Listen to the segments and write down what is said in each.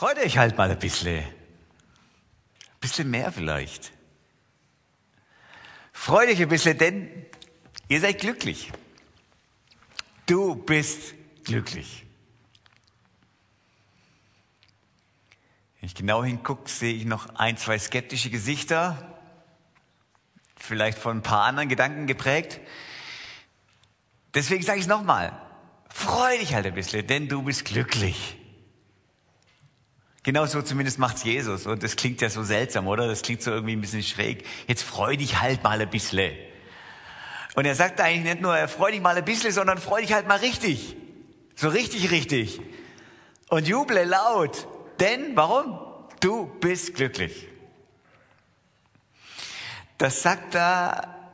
Freut euch halt mal ein bisschen. Ein bisschen mehr vielleicht. Freut euch ein bisschen, denn ihr seid glücklich. Du bist glücklich. Wenn ich genau hingucke, sehe ich noch ein, zwei skeptische Gesichter, vielleicht von ein paar anderen Gedanken geprägt. Deswegen sage ich es nochmal. Freu dich halt ein bisschen, denn du bist glücklich. Genau so zumindest macht's Jesus. Und das klingt ja so seltsam, oder? Das klingt so irgendwie ein bisschen schräg. Jetzt freu dich halt mal ein bisschen. Und er sagt eigentlich nicht nur, freu dich mal ein bisschen, sondern freu dich halt mal richtig. So richtig, richtig. Und juble laut. Denn, warum? Du bist glücklich. Das sagt er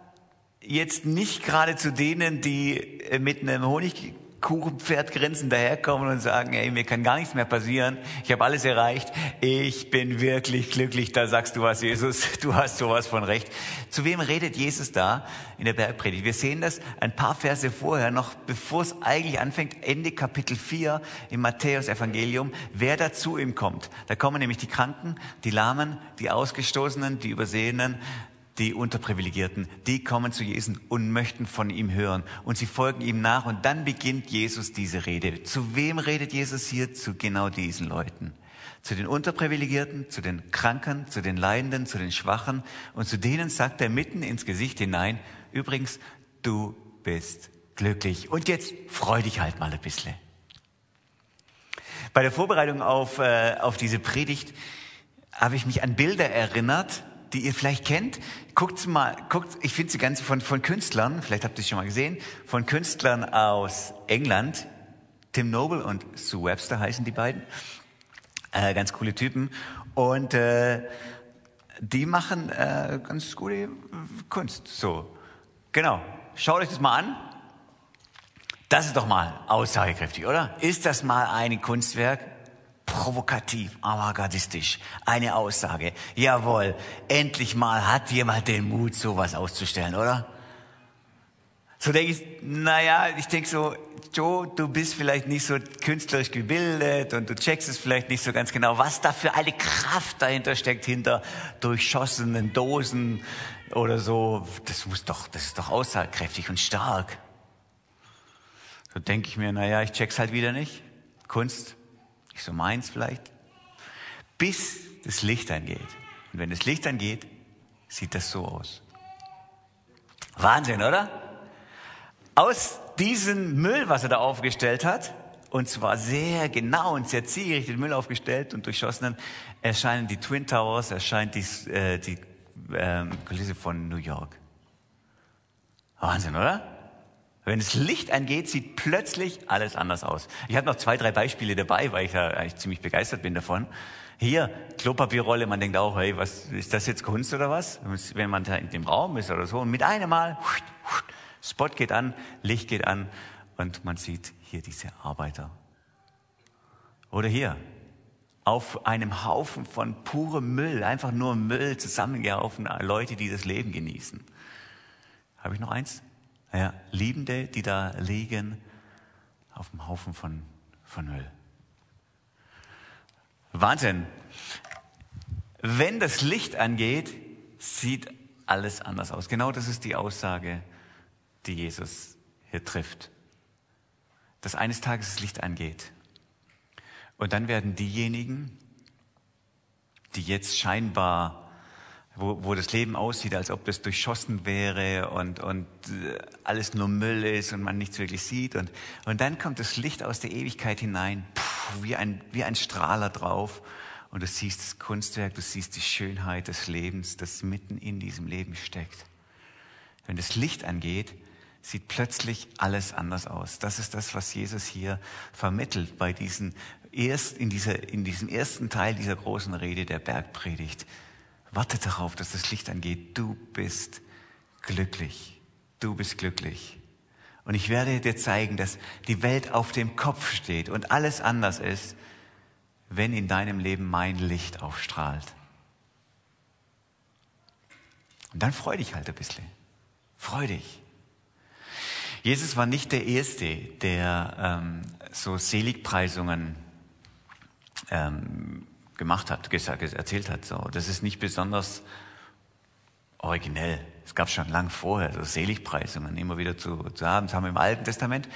jetzt nicht gerade zu denen, die mit einem Honig Kuchenpferdgrinsen daherkommen und sagen, ey, mir kann gar nichts mehr passieren, ich habe alles erreicht, ich bin wirklich glücklich, da sagst du was, Jesus, du hast sowas von recht. Zu wem redet Jesus da in der Bergpredigt? Wir sehen das ein paar Verse vorher, noch bevor es eigentlich anfängt, Ende Kapitel 4 im Matthäus-Evangelium, wer da zu ihm kommt. Da kommen nämlich die Kranken, die Lahmen, die Ausgestoßenen, die Übersehenen, die Unterprivilegierten, die kommen zu Jesus und möchten von ihm hören und sie folgen ihm nach und dann beginnt Jesus diese Rede. Zu wem redet Jesus hier? Zu genau diesen Leuten. Zu den Unterprivilegierten, zu den Kranken, zu den Leidenden, zu den Schwachen und zu denen sagt er mitten ins Gesicht hinein, übrigens, du bist glücklich und jetzt freu dich halt mal ein bisschen. Bei der Vorbereitung auf, äh, auf diese Predigt habe ich mich an Bilder erinnert, die ihr vielleicht kennt. Guckt mal, guckt, ich finde sie ganz von, von Künstlern, vielleicht habt ihr es schon mal gesehen, von Künstlern aus England. Tim Noble und Sue Webster heißen die beiden. Äh, ganz coole Typen. Und äh, die machen äh, ganz gute Kunst. So, genau. Schaut euch das mal an. Das ist doch mal aussagekräftig, oder? Ist das mal ein Kunstwerk? Provokativ, avantgardistisch. Eine Aussage. Jawohl, endlich mal hat jemand den Mut, sowas auszustellen, oder? So denke ich, naja, ich denke so, Joe, du bist vielleicht nicht so künstlerisch gebildet und du checkst es vielleicht nicht so ganz genau, was da für eine Kraft dahinter steckt, hinter durchschossenen Dosen oder so. Das muss doch, das ist doch aussagekräftig und stark. So denke ich mir, naja, ich check's halt wieder nicht. Kunst, nicht so meins vielleicht, bis das Licht angeht. Und wenn das Licht angeht, sieht das so aus. Wahnsinn, oder? Aus diesem Müll, was er da aufgestellt hat, und zwar sehr genau und sehr zielgerichtet Müll aufgestellt und durchschossenen, erscheinen die Twin Towers, erscheint die, äh, die äh, Kulisse von New York. Wahnsinn, oder? Wenn das Licht angeht, sieht plötzlich alles anders aus. Ich habe noch zwei, drei Beispiele dabei, weil ich ja eigentlich ziemlich begeistert bin davon. Hier, Klopapierrolle, man denkt auch, hey, was ist das jetzt Kunst oder was? Wenn man da in dem Raum ist oder so. Und mit einem Mal, Spot geht an, Licht geht an und man sieht hier diese Arbeiter. Oder hier, auf einem Haufen von purem Müll, einfach nur Müll zusammengehaufen, Leute, die das Leben genießen. Habe ich noch eins? Ja, Liebende, die da liegen auf dem Haufen von, von Müll. Wahnsinn. Wenn das Licht angeht, sieht alles anders aus. Genau das ist die Aussage, die Jesus hier trifft. Dass eines Tages das Licht angeht. Und dann werden diejenigen, die jetzt scheinbar wo, wo das Leben aussieht, als ob das durchschossen wäre und, und äh, alles nur Müll ist und man nichts wirklich sieht. Und, und dann kommt das Licht aus der Ewigkeit hinein, puh, wie, ein, wie ein Strahler drauf. Und du siehst das Kunstwerk, du siehst die Schönheit des Lebens, das mitten in diesem Leben steckt. Wenn das Licht angeht, sieht plötzlich alles anders aus. Das ist das, was Jesus hier vermittelt bei diesen erst, in, dieser, in diesem ersten Teil dieser großen Rede der Bergpredigt. Warte darauf, dass das Licht angeht. Du bist glücklich. Du bist glücklich. Und ich werde dir zeigen, dass die Welt auf dem Kopf steht und alles anders ist, wenn in deinem Leben mein Licht aufstrahlt. Und dann freu dich halt ein bisschen. Freu dich. Jesus war nicht der Erste, der ähm, so Seligpreisungen ähm, gemacht hat, erzählt hat. So, das ist nicht besonders originell. Es gab schon lang vorher so Seligpreisungen immer wieder zu, zu haben. Das haben wir im Alten Testament.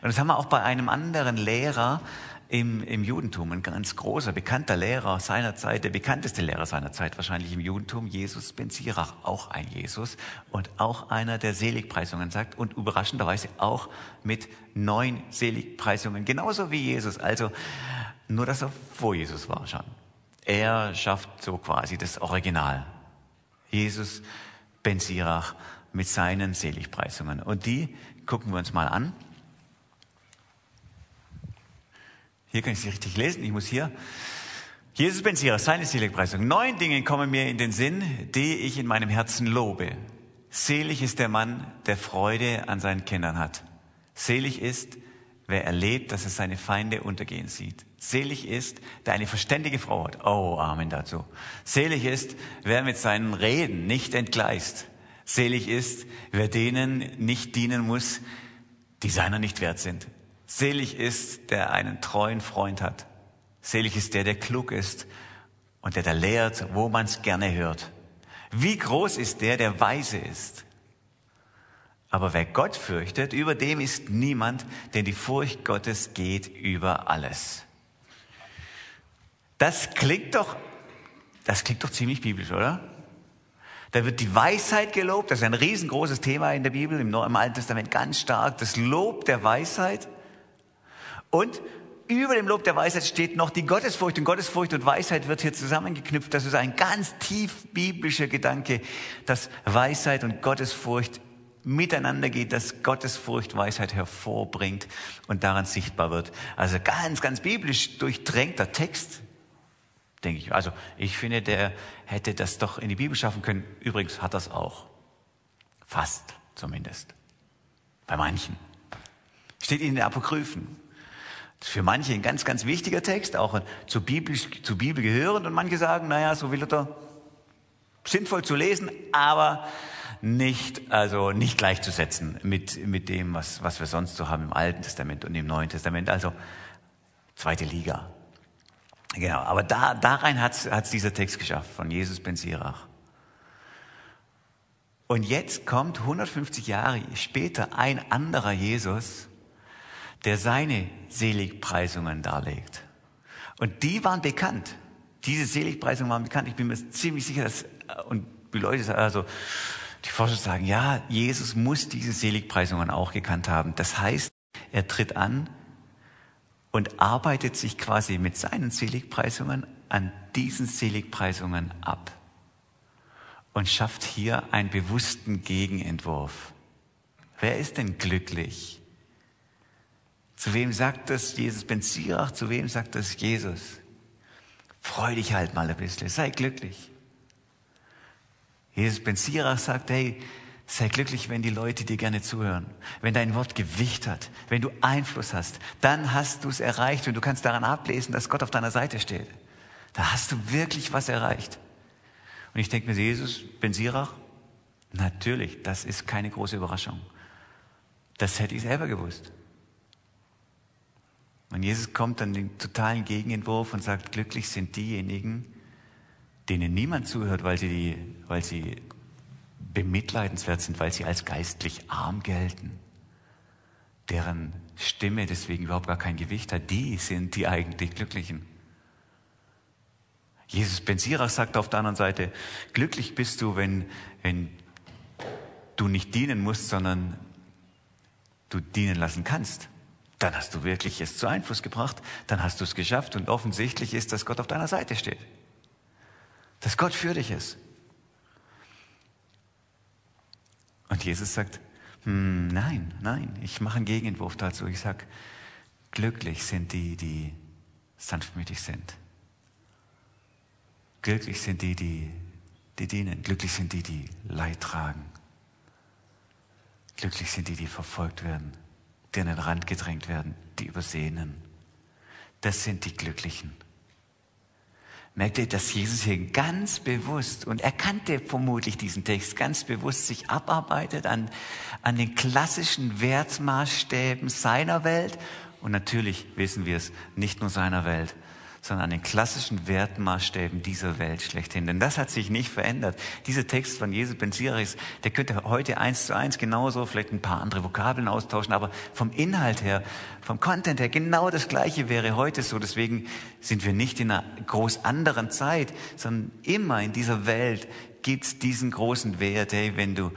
Und das haben wir auch bei einem anderen Lehrer im, im Judentum, ein ganz großer, bekannter Lehrer seiner Zeit, der bekannteste Lehrer seiner Zeit wahrscheinlich im Judentum, Jesus ben Sirach, auch ein Jesus und auch einer, der Seligpreisungen sagt und überraschenderweise auch mit neun Seligpreisungen, genauso wie Jesus. Also nur, dass er vor Jesus war schon. Er schafft so quasi das Original. Jesus ben Sirach mit seinen Seligpreisungen. Und die gucken wir uns mal an. Hier kann ich sie richtig lesen. Ich muss hier. Jesus ben Sirach, seine Seligpreisung. Neun Dinge kommen mir in den Sinn, die ich in meinem Herzen lobe. Selig ist der Mann, der Freude an seinen Kindern hat. Selig ist, wer erlebt, dass er seine Feinde untergehen sieht. Selig ist, der eine verständige Frau hat. Oh, Amen dazu. Selig ist, wer mit seinen Reden nicht entgleist. Selig ist, wer denen nicht dienen muss, die seiner nicht wert sind. Selig ist, der einen treuen Freund hat. Selig ist der, der klug ist und der da lehrt, wo man es gerne hört. Wie groß ist der, der weise ist. Aber wer Gott fürchtet, über dem ist niemand, denn die Furcht Gottes geht über alles. Das klingt doch, das klingt doch ziemlich biblisch, oder? Da wird die Weisheit gelobt, das ist ein riesengroßes Thema in der Bibel, im, Alten Testament ganz stark, das Lob der Weisheit. Und über dem Lob der Weisheit steht noch die Gottesfurcht. Und Gottesfurcht und Weisheit wird hier zusammengeknüpft. Das ist ein ganz tief biblischer Gedanke, dass Weisheit und Gottesfurcht miteinander geht, dass Gottesfurcht Weisheit hervorbringt und daran sichtbar wird. Also ganz, ganz biblisch durchdrängter Text, denke ich. Also ich finde, der hätte das doch in die Bibel schaffen können. Übrigens hat das auch. Fast zumindest. Bei manchen. Steht in den Apokryphen. Das ist für manche ein ganz, ganz wichtiger Text, auch zur Bibel, zur Bibel gehörend. Und manche sagen, naja, so will er sinnvoll zu lesen, aber nicht, also nicht gleichzusetzen mit, mit dem, was, was wir sonst so haben im Alten Testament und im Neuen Testament. Also zweite Liga. Genau, aber da, da rein hat es dieser Text geschafft von Jesus ben Sirach. Und jetzt kommt 150 Jahre später ein anderer Jesus, der seine Seligpreisungen darlegt. Und die waren bekannt. Diese Seligpreisungen waren bekannt. Ich bin mir ziemlich sicher, dass, und die Leute, also die Forscher sagen, ja, Jesus muss diese Seligpreisungen auch gekannt haben. Das heißt, er tritt an und arbeitet sich quasi mit seinen Seligpreisungen an diesen Seligpreisungen ab und schafft hier einen bewussten Gegenentwurf. Wer ist denn glücklich? Zu wem sagt das Jesus ben Sirach? Zu wem sagt das Jesus? Freu dich halt mal ein bisschen, sei glücklich. Jesus ben Sirach sagt, hey, sei glücklich, wenn die Leute dir gerne zuhören, wenn dein Wort Gewicht hat, wenn du Einfluss hast, dann hast du es erreicht und du kannst daran ablesen, dass Gott auf deiner Seite steht. Da hast du wirklich was erreicht. Und ich denke mir, Jesus ben Sirach, natürlich, das ist keine große Überraschung. Das hätte ich selber gewusst. Und Jesus kommt dann den totalen Gegenentwurf und sagt, glücklich sind diejenigen, denen niemand zuhört, weil sie, weil sie bemitleidenswert sind, weil sie als geistlich arm gelten, deren Stimme deswegen überhaupt gar kein Gewicht hat, die sind die eigentlich Glücklichen. Jesus Ben Sirach sagt auf der anderen Seite, glücklich bist du, wenn, wenn du nicht dienen musst, sondern du dienen lassen kannst dann hast du wirklich es zu Einfluss gebracht, dann hast du es geschafft und offensichtlich ist, dass Gott auf deiner Seite steht. Dass Gott für dich ist. Und Jesus sagt, hm, nein, nein, ich mache einen Gegenentwurf dazu. Ich sage, glücklich sind die, die sanftmütig sind. Glücklich sind die, die, die dienen. Glücklich sind die, die Leid tragen. Glücklich sind die, die verfolgt werden die an den Rand gedrängt werden, die Übersehenen. Das sind die Glücklichen. Merkt ihr, dass Jesus hier ganz bewusst, und er kannte vermutlich diesen Text, ganz bewusst sich abarbeitet an, an den klassischen Wertmaßstäben seiner Welt. Und natürlich wissen wir es, nicht nur seiner Welt, sondern an den klassischen Wertmaßstäben dieser Welt schlechthin. Denn das hat sich nicht verändert. Dieser Text von Jesus Benziris, der könnte heute eins zu eins genauso, vielleicht ein paar andere Vokabeln austauschen, aber vom Inhalt her, vom Content her, genau das Gleiche wäre heute so. Deswegen sind wir nicht in einer groß anderen Zeit, sondern immer in dieser Welt gibt es diesen großen Wert, hey, wenn du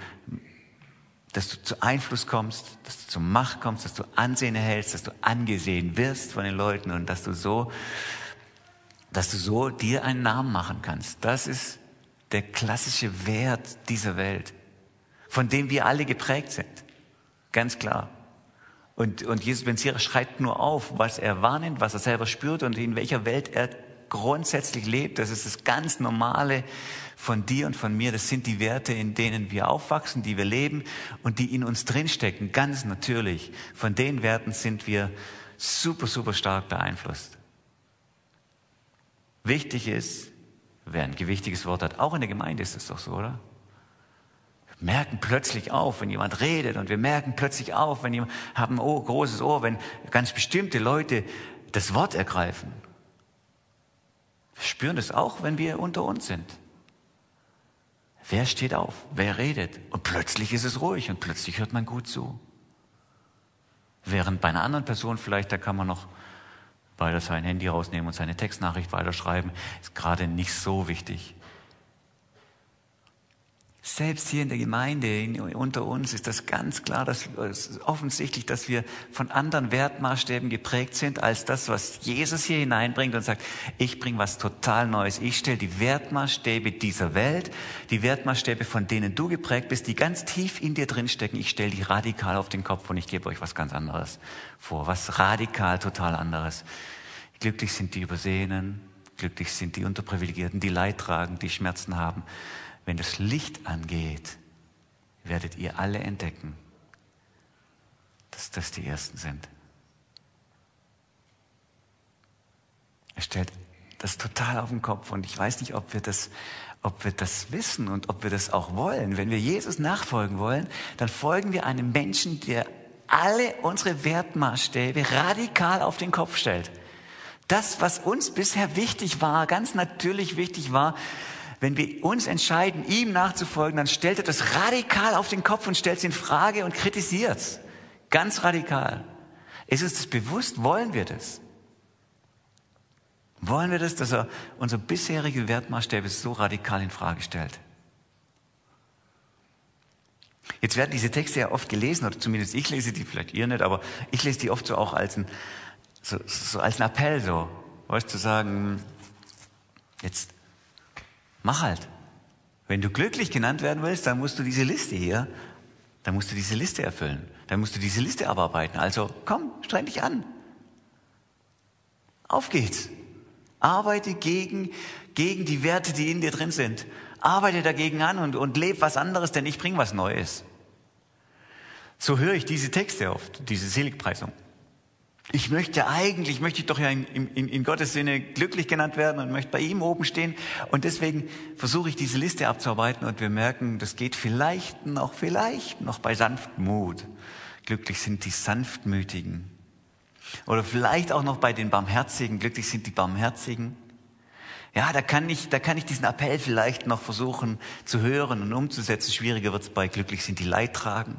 dass du zu Einfluss kommst, dass du zur Macht kommst, dass du Ansehen erhältst, dass du angesehen wirst von den Leuten und dass du so dass du so dir einen Namen machen kannst. Das ist der klassische Wert dieser Welt, von dem wir alle geprägt sind. Ganz klar. Und, und Jesus Benzierer schreibt nur auf, was er wahrnimmt, was er selber spürt und in welcher Welt er grundsätzlich lebt. Das ist das ganz Normale von dir und von mir. Das sind die Werte, in denen wir aufwachsen, die wir leben und die in uns drinstecken. Ganz natürlich. Von den Werten sind wir super, super stark beeinflusst. Wichtig ist, wer ein gewichtiges Wort hat, auch in der Gemeinde ist es doch so, oder? Wir merken plötzlich auf, wenn jemand redet und wir merken plötzlich auf, wenn jemand, haben ein Ohr, großes Ohr, wenn ganz bestimmte Leute das Wort ergreifen. Wir spüren das auch, wenn wir unter uns sind. Wer steht auf? Wer redet? Und plötzlich ist es ruhig und plötzlich hört man gut zu. Während bei einer anderen Person vielleicht, da kann man noch weiter sein Handy rausnehmen und seine Textnachricht weiterschreiben, ist gerade nicht so wichtig. Selbst hier in der Gemeinde, in, unter uns, ist das ganz klar, dass ist offensichtlich, dass wir von anderen Wertmaßstäben geprägt sind als das, was Jesus hier hineinbringt und sagt, ich bringe was total Neues. Ich stelle die Wertmaßstäbe dieser Welt, die Wertmaßstäbe, von denen du geprägt bist, die ganz tief in dir drinstecken, ich stelle die radikal auf den Kopf und ich gebe euch was ganz anderes vor, was radikal total anderes. Glücklich sind die Übersehenen, glücklich sind die Unterprivilegierten, die Leid tragen, die Schmerzen haben. Wenn das Licht angeht, werdet ihr alle entdecken, dass das die Ersten sind. Er stellt das total auf den Kopf und ich weiß nicht, ob wir das, ob wir das wissen und ob wir das auch wollen. Wenn wir Jesus nachfolgen wollen, dann folgen wir einem Menschen, der alle unsere Wertmaßstäbe radikal auf den Kopf stellt. Das, was uns bisher wichtig war, ganz natürlich wichtig war, wenn wir uns entscheiden, ihm nachzufolgen, dann stellt er das radikal auf den Kopf und stellt es in Frage und kritisiert es. Ganz radikal. Ist uns das bewusst? Wollen wir das? Wollen wir das, dass er unsere bisherige Wertmaßstäbe so radikal in Frage stellt? Jetzt werden diese Texte ja oft gelesen, oder zumindest ich lese die, vielleicht ihr nicht, aber ich lese die oft so auch als ein, so, so als ein Appell so, weißt zu sagen, jetzt mach halt. Wenn du glücklich genannt werden willst, dann musst du diese Liste hier, dann musst du diese Liste erfüllen. Dann musst du diese Liste abarbeiten. Also komm, streng dich an. Auf geht's. Arbeite gegen, gegen die Werte, die in dir drin sind. Arbeite dagegen an und, und leb was anderes, denn ich bring was Neues. So höre ich diese Texte oft, diese Seligpreisung ich möchte eigentlich, möchte ich doch ja in, in, in Gottes Sinne glücklich genannt werden und möchte bei ihm oben stehen. Und deswegen versuche ich diese Liste abzuarbeiten und wir merken, das geht vielleicht noch, vielleicht noch bei Sanftmut. Glücklich sind die Sanftmütigen. Oder vielleicht auch noch bei den Barmherzigen. Glücklich sind die Barmherzigen. Ja, da kann ich, da kann ich diesen Appell vielleicht noch versuchen zu hören und umzusetzen. Schwieriger wird es bei glücklich sind die Leidtragen.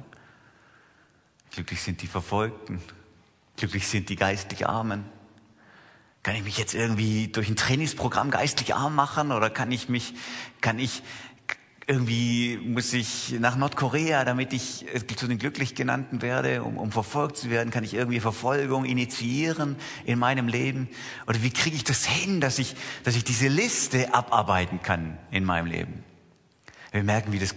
Glücklich sind die Verfolgten. Glücklich sind die geistlich Armen. Kann ich mich jetzt irgendwie durch ein Trainingsprogramm geistlich arm machen oder kann ich mich, kann ich irgendwie muss ich nach Nordkorea, damit ich zu den glücklich genannten werde, um, um verfolgt zu werden, kann ich irgendwie Verfolgung initiieren in meinem Leben? Oder wie kriege ich das hin, dass ich, dass ich diese Liste abarbeiten kann in meinem Leben? Wir merken, wie das,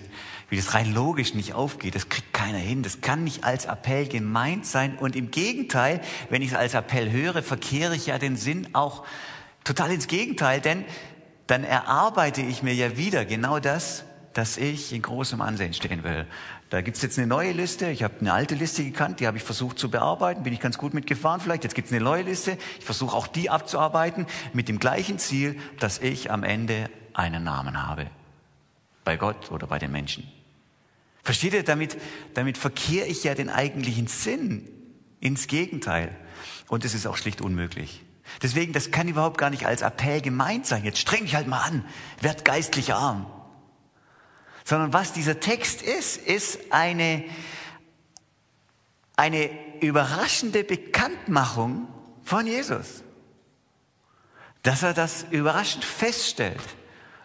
wie das rein logisch nicht aufgeht. Das kriegt keiner hin. Das kann nicht als Appell gemeint sein. Und im Gegenteil, wenn ich es als Appell höre, verkehre ich ja den Sinn auch total ins Gegenteil, denn dann erarbeite ich mir ja wieder genau das, dass ich in großem Ansehen stehen will. Da gibt's jetzt eine neue Liste. Ich habe eine alte Liste gekannt, die habe ich versucht zu bearbeiten, bin ich ganz gut mitgefahren vielleicht. Jetzt gibt's eine neue Liste. Ich versuche auch die abzuarbeiten mit dem gleichen Ziel, dass ich am Ende einen Namen habe bei Gott oder bei den Menschen. Versteht ihr, damit, damit verkehre ich ja den eigentlichen Sinn ins Gegenteil. Und es ist auch schlicht unmöglich. Deswegen, das kann überhaupt gar nicht als Appell gemeint sein. Jetzt streng dich halt mal an, werd geistlich arm. Sondern was dieser Text ist, ist eine, eine überraschende Bekanntmachung von Jesus. Dass er das überraschend feststellt.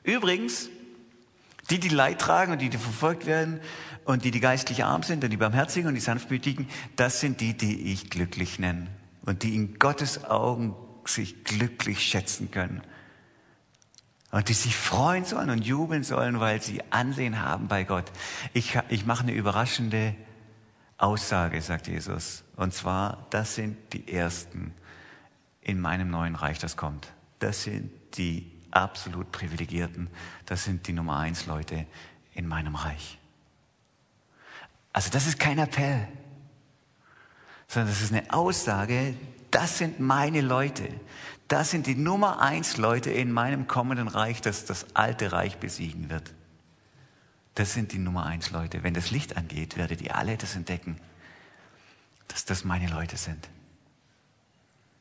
Übrigens, die, die Leid tragen und die, die verfolgt werden und die, die geistlich arm sind und die Barmherzigen und die Sanftmütigen, das sind die, die ich glücklich nenne und die in Gottes Augen sich glücklich schätzen können. Und die sich freuen sollen und jubeln sollen, weil sie Ansehen haben bei Gott. Ich, ich mache eine überraschende Aussage, sagt Jesus. Und zwar, das sind die Ersten in meinem neuen Reich, das kommt. Das sind die absolut Privilegierten. Das sind die Nummer eins Leute in meinem Reich. Also das ist kein Appell, sondern das ist eine Aussage, das sind meine Leute. Das sind die Nummer eins Leute in meinem kommenden Reich, das das alte Reich besiegen wird. Das sind die Nummer eins Leute. Wenn das Licht angeht, werdet ihr alle das entdecken, dass das meine Leute sind.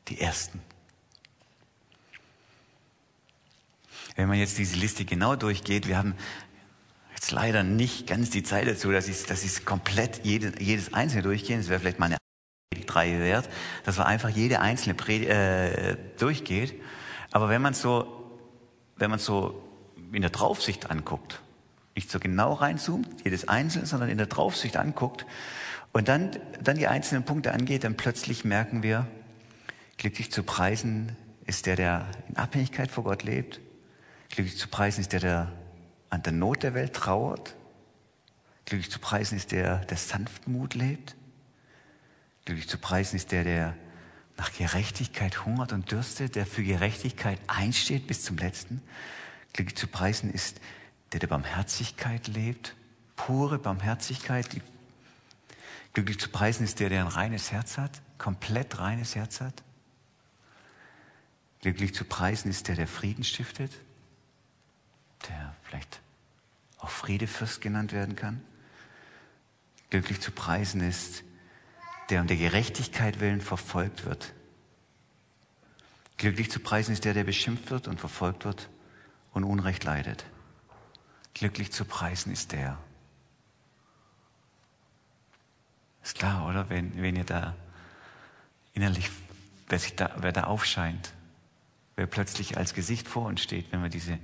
Die Ersten. Wenn man jetzt diese Liste genau durchgeht, wir haben jetzt leider nicht ganz die Zeit dazu, dass ich, dass ich komplett jedes, jedes einzelne durchgehen. Das wäre vielleicht mal eine drei wert, dass man einfach jede einzelne Pred äh, durchgeht. Aber wenn man so, wenn man so in der Draufsicht anguckt, nicht so genau reinzoomt, jedes einzelne, sondern in der Draufsicht anguckt und dann, dann die einzelnen Punkte angeht, dann plötzlich merken wir, glücklich zu preisen ist der, der in Abhängigkeit vor Gott lebt. Glücklich zu preisen ist der, der an der Not der Welt trauert. Glücklich zu preisen ist der, der Sanftmut lebt. Glücklich zu preisen ist der, der nach Gerechtigkeit hungert und dürstet, der für Gerechtigkeit einsteht bis zum Letzten. Glücklich zu preisen ist der, der Barmherzigkeit lebt, pure Barmherzigkeit. Glücklich zu preisen ist der, der ein reines Herz hat, komplett reines Herz hat. Glücklich zu preisen ist der, der Frieden stiftet, der vielleicht auch Friedefürst genannt werden kann. Glücklich zu preisen ist der um der Gerechtigkeit willen verfolgt wird. Glücklich zu preisen ist der, der beschimpft wird und verfolgt wird und Unrecht leidet. Glücklich zu preisen ist der. Ist klar, oder? Wenn, wenn ihr da innerlich, wer, sich da, wer da aufscheint, wer plötzlich als Gesicht vor uns steht, wenn man diese,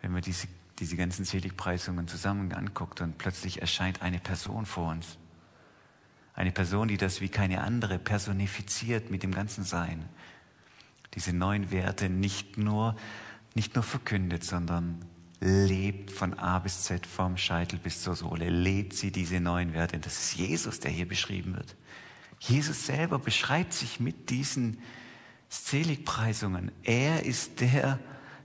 wenn man diese, diese ganzen Seligpreisungen zusammen anguckt und plötzlich erscheint eine Person vor uns. Eine Person, die das wie keine andere personifiziert mit dem ganzen Sein. Diese neuen Werte nicht nur, nicht nur verkündet, sondern lebt von A bis Z, vom Scheitel bis zur Sohle. Lebt sie diese neuen Werte. Das ist Jesus, der hier beschrieben wird. Jesus selber beschreibt sich mit diesen Seligpreisungen. Er ist der,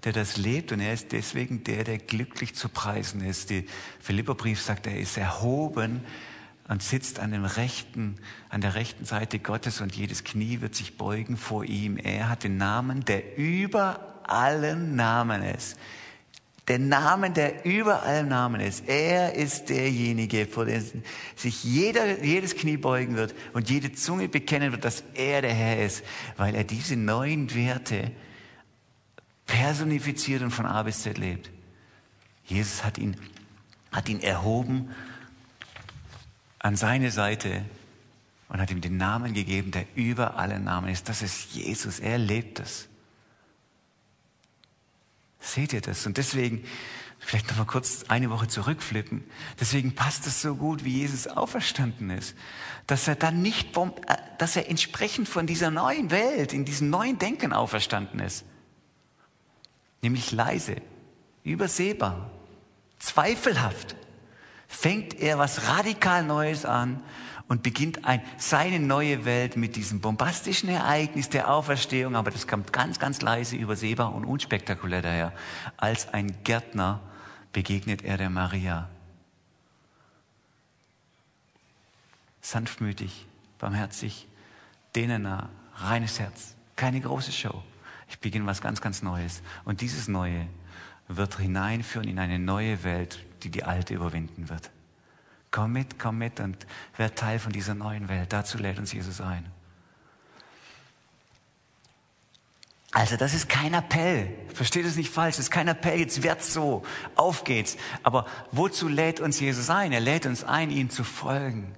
der das lebt und er ist deswegen der, der glücklich zu preisen ist. Der Philipperbrief sagt, er ist erhoben und sitzt an dem rechten, an der rechten Seite Gottes und jedes Knie wird sich beugen vor ihm. Er hat den Namen, der über allen Namen ist. Der Namen, der über allen Namen ist. Er ist derjenige, vor dem sich jeder, jedes Knie beugen wird und jede Zunge bekennen wird, dass er der Herr ist, weil er diese neuen Werte personifiziert und von A bis Z lebt. Jesus hat ihn, hat ihn erhoben an seine Seite und hat ihm den Namen gegeben, der über alle Namen ist. Das ist Jesus. Er lebt es. Seht ihr das? Und deswegen, vielleicht noch mal kurz eine Woche zurückflippen. Deswegen passt es so gut, wie Jesus auferstanden ist. Dass er dann nicht, äh, dass er entsprechend von dieser neuen Welt, in diesem neuen Denken auferstanden ist. Nämlich leise, übersehbar, zweifelhaft fängt er was radikal Neues an und beginnt ein, seine neue Welt mit diesem bombastischen Ereignis der Auferstehung, aber das kommt ganz, ganz leise, übersehbar und unspektakulär daher. Als ein Gärtner begegnet er der Maria. Sanftmütig, barmherzig, denen reines Herz, keine große Show. Ich beginne was ganz, ganz Neues. Und dieses Neue wird hineinführen in eine neue Welt, die die alte überwinden wird. Komm mit, komm mit und werd Teil von dieser neuen Welt. Dazu lädt uns Jesus ein. Also das ist kein Appell. Versteht es nicht falsch. Das ist kein Appell. Jetzt wird's so. Auf geht's. Aber wozu lädt uns Jesus ein? Er lädt uns ein, ihm zu folgen.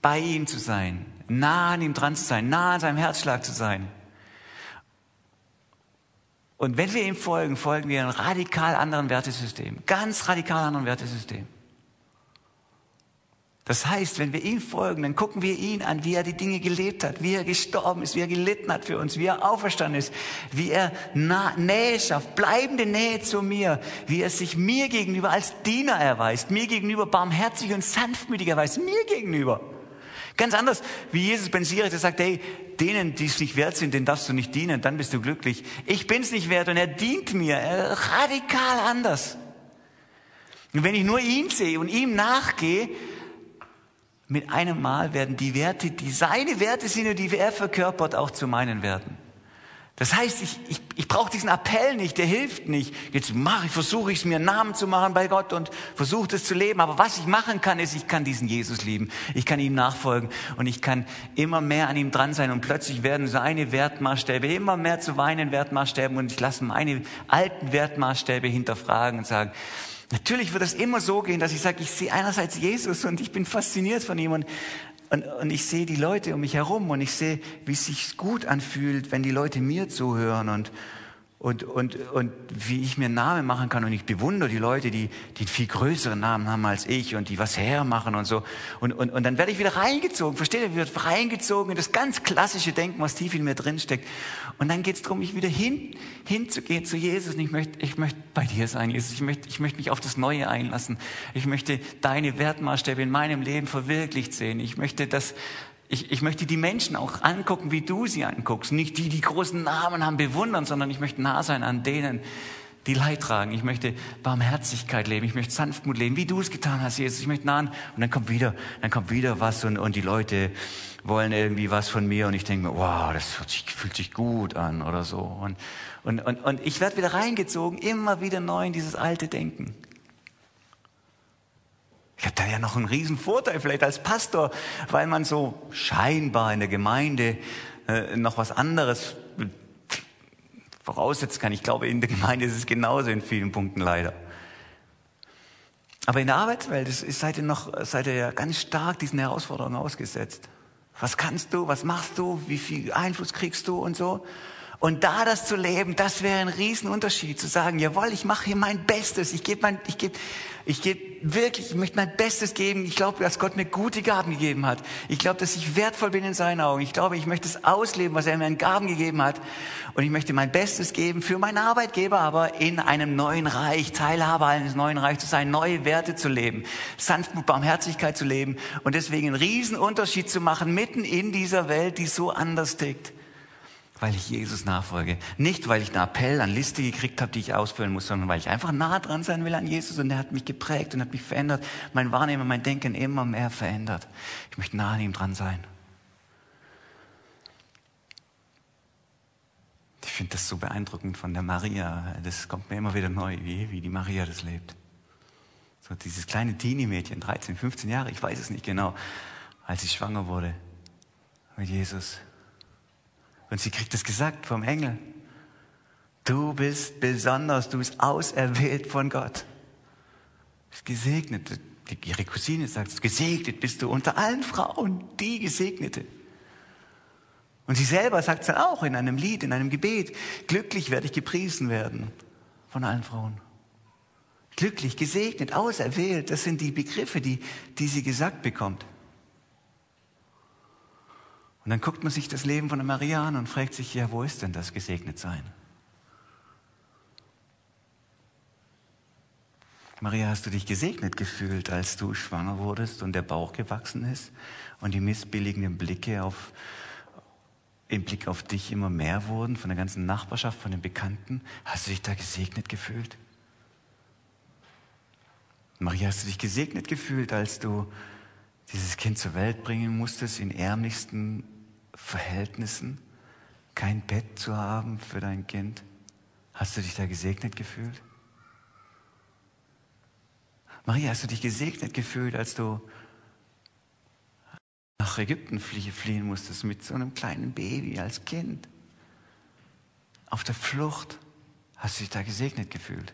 Bei ihm zu sein. Nah an ihm dran zu sein. Nah an seinem Herzschlag zu sein. Und wenn wir ihm folgen, folgen wir einem radikal anderen Wertesystem. Ganz radikal anderen Wertesystem. Das heißt, wenn wir ihm folgen, dann gucken wir ihn an, wie er die Dinge gelebt hat, wie er gestorben ist, wie er gelitten hat für uns, wie er auferstanden ist, wie er Nähe schafft, bleibende Nähe zu mir, wie er sich mir gegenüber als Diener erweist, mir gegenüber barmherzig und sanftmütig erweist, mir gegenüber. Ganz anders, wie Jesus bensiert, er sagt, hey, denen, die es nicht wert sind, denen darfst du nicht dienen, dann bist du glücklich. Ich bin's nicht wert und er dient mir, er, radikal anders. Und wenn ich nur ihn sehe und ihm nachgehe, mit einem Mal werden die Werte, die seine Werte sind und die er verkörpert, auch zu meinen Werten. Das heißt, ich, ich, ich brauche diesen Appell nicht, der hilft nicht. Jetzt mache ich, versuche ich es mir einen Namen zu machen bei Gott und versuche das zu leben. Aber was ich machen kann, ist, ich kann diesen Jesus lieben. Ich kann ihm nachfolgen und ich kann immer mehr an ihm dran sein und plötzlich werden seine Wertmaßstäbe immer mehr zu meinen Wertmaßstäben und ich lasse meine alten Wertmaßstäbe hinterfragen und sagen, Natürlich wird es immer so gehen, dass ich sage, ich sehe einerseits Jesus und ich bin fasziniert von ihm und, und, und ich sehe die Leute um mich herum und ich sehe, wie es sich gut anfühlt, wenn die Leute mir zuhören und, und, und, und wie ich mir einen Namen machen kann. Und ich bewundere die Leute, die, die einen viel größeren Namen haben als ich und die was hermachen und so. Und, und, und dann werde ich wieder reingezogen, versteht ihr? Wird reingezogen in das ganz klassische Denken, was tief in mir drinsteckt. Und dann geht es darum, mich wieder hin, hinzugehen zu Jesus. Und ich möchte, ich möchte bei dir sein, Jesus. Ich möchte, ich möchte mich auf das Neue einlassen. Ich möchte deine Wertmaßstäbe in meinem Leben verwirklicht sehen. Ich möchte, dass, ich, ich möchte die Menschen auch angucken, wie du sie anguckst. Nicht die, die großen Namen haben, bewundern, sondern ich möchte nah sein an denen, die Leid tragen. Ich möchte Barmherzigkeit leben. Ich möchte Sanftmut leben, wie du es getan hast, Jesus. Ich möchte nah an. Und dann kommt wieder, dann kommt wieder was und, und die Leute wollen irgendwie was von mir und ich denke mir, wow, das sich, fühlt sich gut an oder so. Und, und, und, und ich werde wieder reingezogen, immer wieder neu in dieses alte Denken. Ich habe da ja noch einen riesen Vorteil vielleicht als Pastor, weil man so scheinbar in der Gemeinde äh, noch was anderes voraussetzen kann. Ich glaube, in der Gemeinde ist es genauso in vielen Punkten leider. Aber in der Arbeitswelt ist, seid ihr noch, seid ihr ja ganz stark diesen Herausforderungen ausgesetzt. Was kannst du? Was machst du? Wie viel Einfluss kriegst du und so? Und da das zu leben, das wäre ein Riesenunterschied, zu sagen, jawohl, ich mache hier mein Bestes, ich gebe mein, ich gebe, ich gebe wirklich, ich möchte mein Bestes geben. Ich glaube, dass Gott mir gute Gaben gegeben hat. Ich glaube, dass ich wertvoll bin in seinen Augen. Ich glaube, ich möchte es ausleben, was er mir an Gaben gegeben hat. Und ich möchte mein Bestes geben für meinen Arbeitgeber, aber in einem neuen Reich, Teilhaber eines neuen Reichs zu sein, neue Werte zu leben, Sanftmut, Barmherzigkeit zu leben und deswegen einen Riesenunterschied zu machen mitten in dieser Welt, die so anders tickt weil ich Jesus nachfolge. Nicht, weil ich einen Appell an Liste gekriegt habe, die ich ausfüllen muss, sondern weil ich einfach nah dran sein will an Jesus und er hat mich geprägt und hat mich verändert, mein Wahrnehmen, mein Denken immer mehr verändert. Ich möchte nah an ihm dran sein. Ich finde das so beeindruckend von der Maria. Das kommt mir immer wieder neu, wie, wie die Maria das lebt. So dieses kleine Teenie-Mädchen, 13, 15 Jahre, ich weiß es nicht genau, als sie schwanger wurde mit Jesus. Und sie kriegt es gesagt vom Engel. Du bist besonders, du bist auserwählt von Gott. Du bist gesegnet. Ihre Cousine sagt, gesegnet bist du unter allen Frauen, die Gesegnete. Und sie selber sagt es dann auch in einem Lied, in einem Gebet, glücklich werde ich gepriesen werden von allen Frauen. Glücklich, gesegnet, auserwählt, das sind die Begriffe, die, die sie gesagt bekommt. Und dann guckt man sich das Leben von der Maria an und fragt sich, ja, wo ist denn das Gesegnetsein? Maria, hast du dich gesegnet gefühlt, als du schwanger wurdest und der Bauch gewachsen ist und die missbilligenden Blicke auf, im Blick auf dich immer mehr wurden, von der ganzen Nachbarschaft, von den Bekannten? Hast du dich da gesegnet gefühlt? Maria, hast du dich gesegnet gefühlt, als du dieses Kind zur Welt bringen musstest in ärmlichsten Verhältnissen, kein Bett zu haben für dein Kind? Hast du dich da gesegnet gefühlt? Maria, hast du dich gesegnet gefühlt, als du nach Ägypten fliehen musstest mit so einem kleinen Baby als Kind? auf der Flucht, hast du dich da gesegnet gefühlt?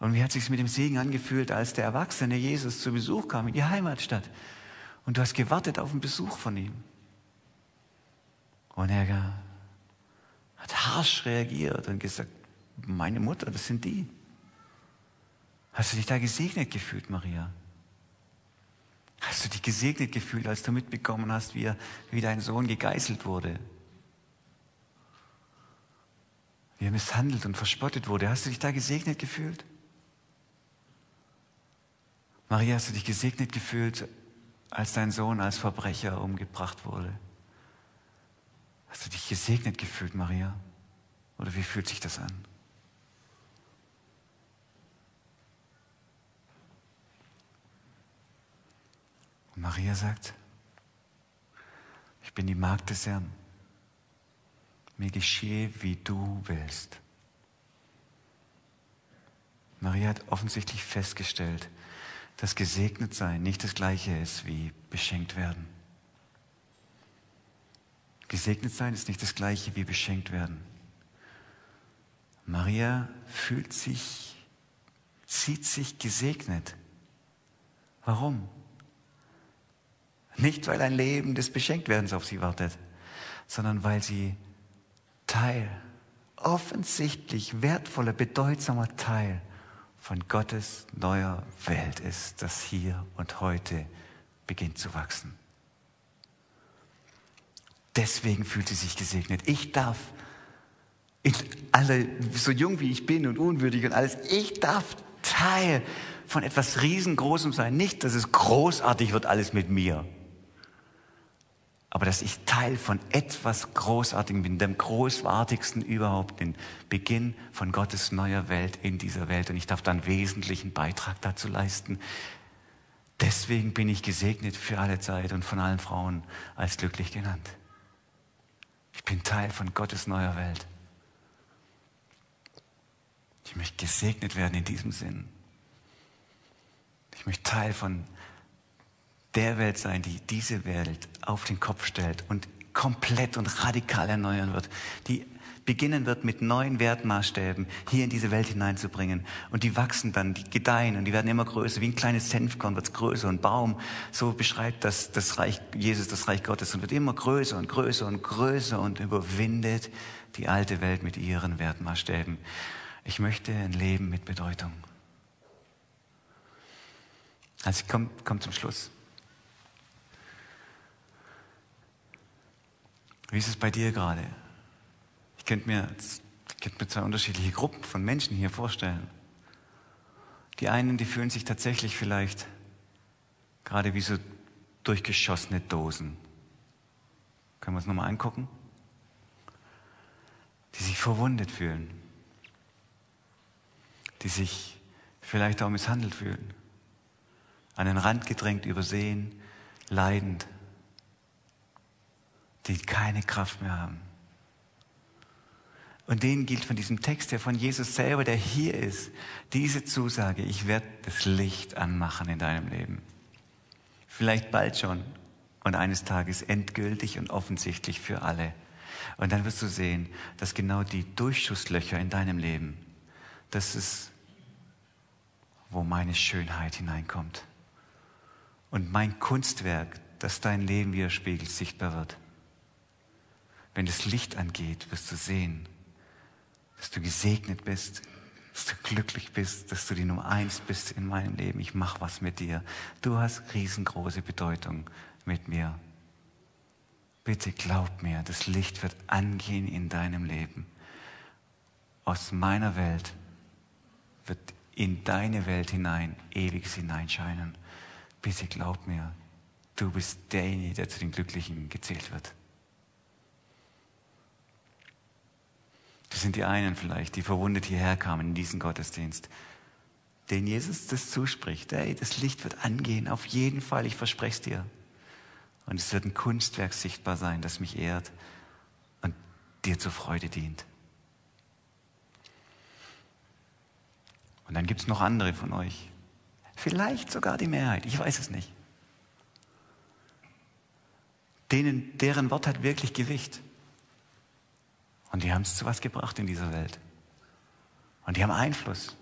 Und wie hat sich mit dem Segen angefühlt, als der erwachsene Jesus zu Besuch kam in die Heimatstadt? Und du hast gewartet auf einen Besuch von ihm. Und er hat harsch reagiert und gesagt, meine Mutter, das sind die. Hast du dich da gesegnet gefühlt, Maria? Hast du dich gesegnet gefühlt, als du mitbekommen hast, wie, er, wie dein Sohn gegeißelt wurde? Wie er misshandelt und verspottet wurde. Hast du dich da gesegnet gefühlt? Maria, hast du dich gesegnet gefühlt, als dein Sohn als Verbrecher umgebracht wurde? Hast du dich gesegnet gefühlt, Maria? Oder wie fühlt sich das an? Und Maria sagt, ich bin die Magd des Herrn. Mir geschehe, wie du willst. Maria hat offensichtlich festgestellt, dass gesegnet sein nicht das gleiche ist wie beschenkt werden. Gesegnet sein ist nicht das gleiche wie beschenkt werden. Maria fühlt sich, sieht sich gesegnet. Warum? Nicht, weil ein Leben des Beschenktwerdens auf sie wartet, sondern weil sie Teil, offensichtlich wertvoller, bedeutsamer Teil von Gottes neuer Welt ist, das hier und heute beginnt zu wachsen. Deswegen fühlt sie sich gesegnet. Ich darf, ich, alle, so jung wie ich bin und unwürdig und alles, ich darf Teil von etwas riesengroßem sein. Nicht, dass es großartig wird alles mit mir, aber dass ich Teil von etwas Großartigem bin, dem Großartigsten überhaupt, den Beginn von Gottes neuer Welt in dieser Welt. Und ich darf dann wesentlichen Beitrag dazu leisten. Deswegen bin ich gesegnet für alle Zeit und von allen Frauen als glücklich genannt. Ich bin Teil von Gottes neuer Welt. Ich möchte gesegnet werden in diesem Sinn. Ich möchte Teil von der Welt sein, die diese Welt auf den Kopf stellt und komplett und radikal erneuern wird, die beginnen wird mit neuen Wertmaßstäben hier in diese Welt hineinzubringen. Und die wachsen dann, die gedeihen und die werden immer größer. Wie ein kleines Senfkorn wird es größer. Und Baum, so beschreibt das, das Reich Jesus, das Reich Gottes und wird immer größer und größer und größer und überwindet die alte Welt mit ihren Wertmaßstäben. Ich möchte ein Leben mit Bedeutung. Also ich komme komm zum Schluss. Wie ist es bei dir gerade? Ich könnte mir, ich könnte mir zwei unterschiedliche Gruppen von Menschen hier vorstellen. Die einen, die fühlen sich tatsächlich vielleicht gerade wie so durchgeschossene Dosen. Können wir uns nochmal angucken? Die sich verwundet fühlen. Die sich vielleicht auch misshandelt fühlen. An den Rand gedrängt, übersehen, leidend die keine Kraft mehr haben. Und denen gilt von diesem Text, der von Jesus selber, der hier ist, diese Zusage, ich werde das Licht anmachen in deinem Leben. Vielleicht bald schon und eines Tages endgültig und offensichtlich für alle. Und dann wirst du sehen, dass genau die Durchschusslöcher in deinem Leben, das ist, wo meine Schönheit hineinkommt. Und mein Kunstwerk, das dein Leben widerspiegelt, sichtbar wird. Wenn das Licht angeht, wirst du sehen, dass du gesegnet bist, dass du glücklich bist, dass du die Nummer eins bist in meinem Leben. Ich mache was mit dir. Du hast riesengroße Bedeutung mit mir. Bitte glaub mir, das Licht wird angehen in deinem Leben. Aus meiner Welt wird in deine Welt hinein ewiges hineinscheinen. Bitte glaub mir, du bist derjenige, der zu den Glücklichen gezählt wird. Das sind die einen vielleicht, die verwundet hierher kamen in diesen Gottesdienst, denen Jesus das zuspricht. Hey, das Licht wird angehen, auf jeden Fall, ich verspreche es dir. Und es wird ein Kunstwerk sichtbar sein, das mich ehrt und dir zur Freude dient. Und dann gibt es noch andere von euch. Vielleicht sogar die Mehrheit, ich weiß es nicht. Denen, deren Wort hat wirklich Gewicht. Und die haben es zu was gebracht in dieser Welt. Und die haben Einfluss.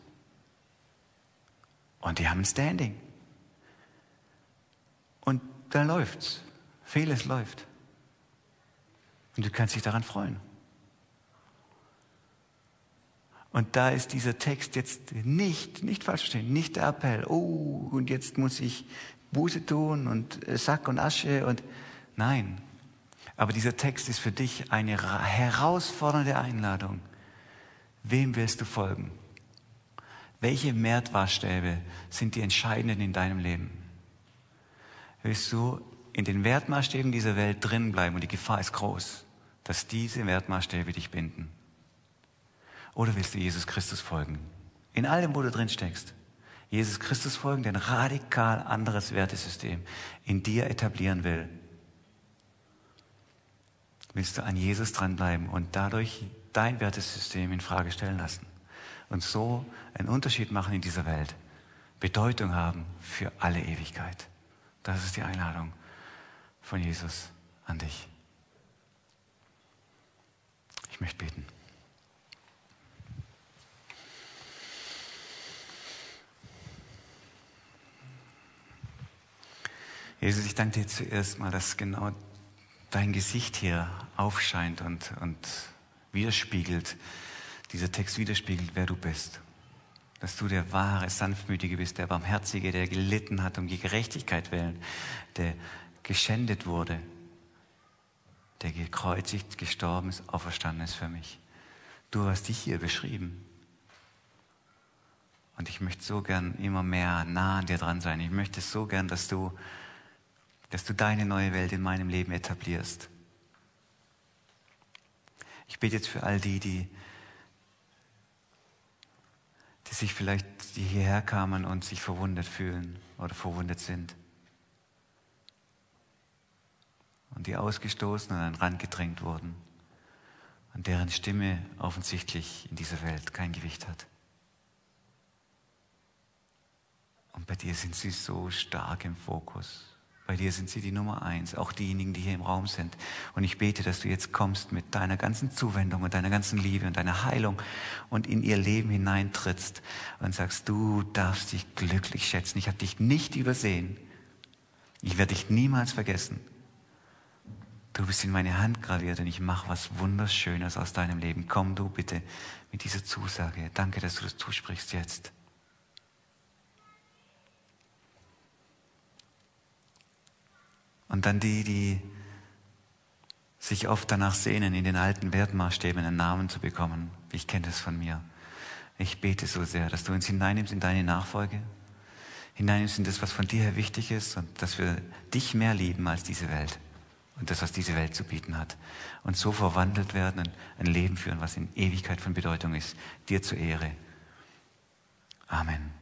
Und die haben ein Standing. Und da läuft's. Vieles läuft. Und du kannst dich daran freuen. Und da ist dieser Text jetzt nicht, nicht falsch verstehen, nicht der Appell, oh, und jetzt muss ich Buße tun und Sack und Asche und nein. Aber dieser Text ist für dich eine herausfordernde Einladung. Wem willst du folgen? Welche Wertmaßstäbe sind die entscheidenden in deinem Leben? Willst du in den Wertmaßstäben dieser Welt drin bleiben und die Gefahr ist groß, dass diese Wertmaßstäbe dich binden? Oder willst du Jesus Christus folgen? In allem, wo du drin steckst. Jesus Christus folgen, der ein radikal anderes Wertesystem in dir etablieren will. Willst du an Jesus dranbleiben und dadurch dein Wertesystem in Frage stellen lassen und so einen Unterschied machen in dieser Welt, Bedeutung haben für alle Ewigkeit. Das ist die Einladung von Jesus an dich. Ich möchte beten. Jesus, ich danke dir zuerst mal, dass genau dein Gesicht hier aufscheint und, und widerspiegelt, dieser Text widerspiegelt, wer du bist. Dass du der wahre, sanftmütige bist, der barmherzige, der gelitten hat um die Gerechtigkeit willen, der geschändet wurde, der gekreuzigt, gestorben ist, auferstanden ist für mich. Du hast dich hier beschrieben. Und ich möchte so gern immer mehr nah an dir dran sein. Ich möchte so gern, dass du dass du deine neue Welt in meinem Leben etablierst. Ich bete jetzt für all die, die, die sich vielleicht, die hierher kamen und sich verwundet fühlen oder verwundet sind. Und die ausgestoßen und an den Rand gedrängt wurden und deren Stimme offensichtlich in dieser Welt kein Gewicht hat. Und bei dir sind sie so stark im Fokus. Bei dir sind sie die Nummer eins, auch diejenigen, die hier im Raum sind. Und ich bete, dass du jetzt kommst mit deiner ganzen Zuwendung und deiner ganzen Liebe und deiner Heilung und in ihr Leben hineintrittst und sagst, du darfst dich glücklich schätzen. Ich habe dich nicht übersehen. Ich werde dich niemals vergessen. Du bist in meine Hand graviert und ich mache was Wunderschönes aus deinem Leben. Komm du bitte mit dieser Zusage. Danke, dass du das zusprichst jetzt. Und dann die, die sich oft danach sehnen, in den alten Wertmaßstäben einen Namen zu bekommen. Ich kenne das von mir. Ich bete so sehr, dass du uns hineinnimmst in deine Nachfolge, hineinnimmst in das, was von dir her wichtig ist und dass wir dich mehr lieben als diese Welt und das, was diese Welt zu bieten hat. Und so verwandelt werden und ein Leben führen, was in Ewigkeit von Bedeutung ist. Dir zur Ehre. Amen.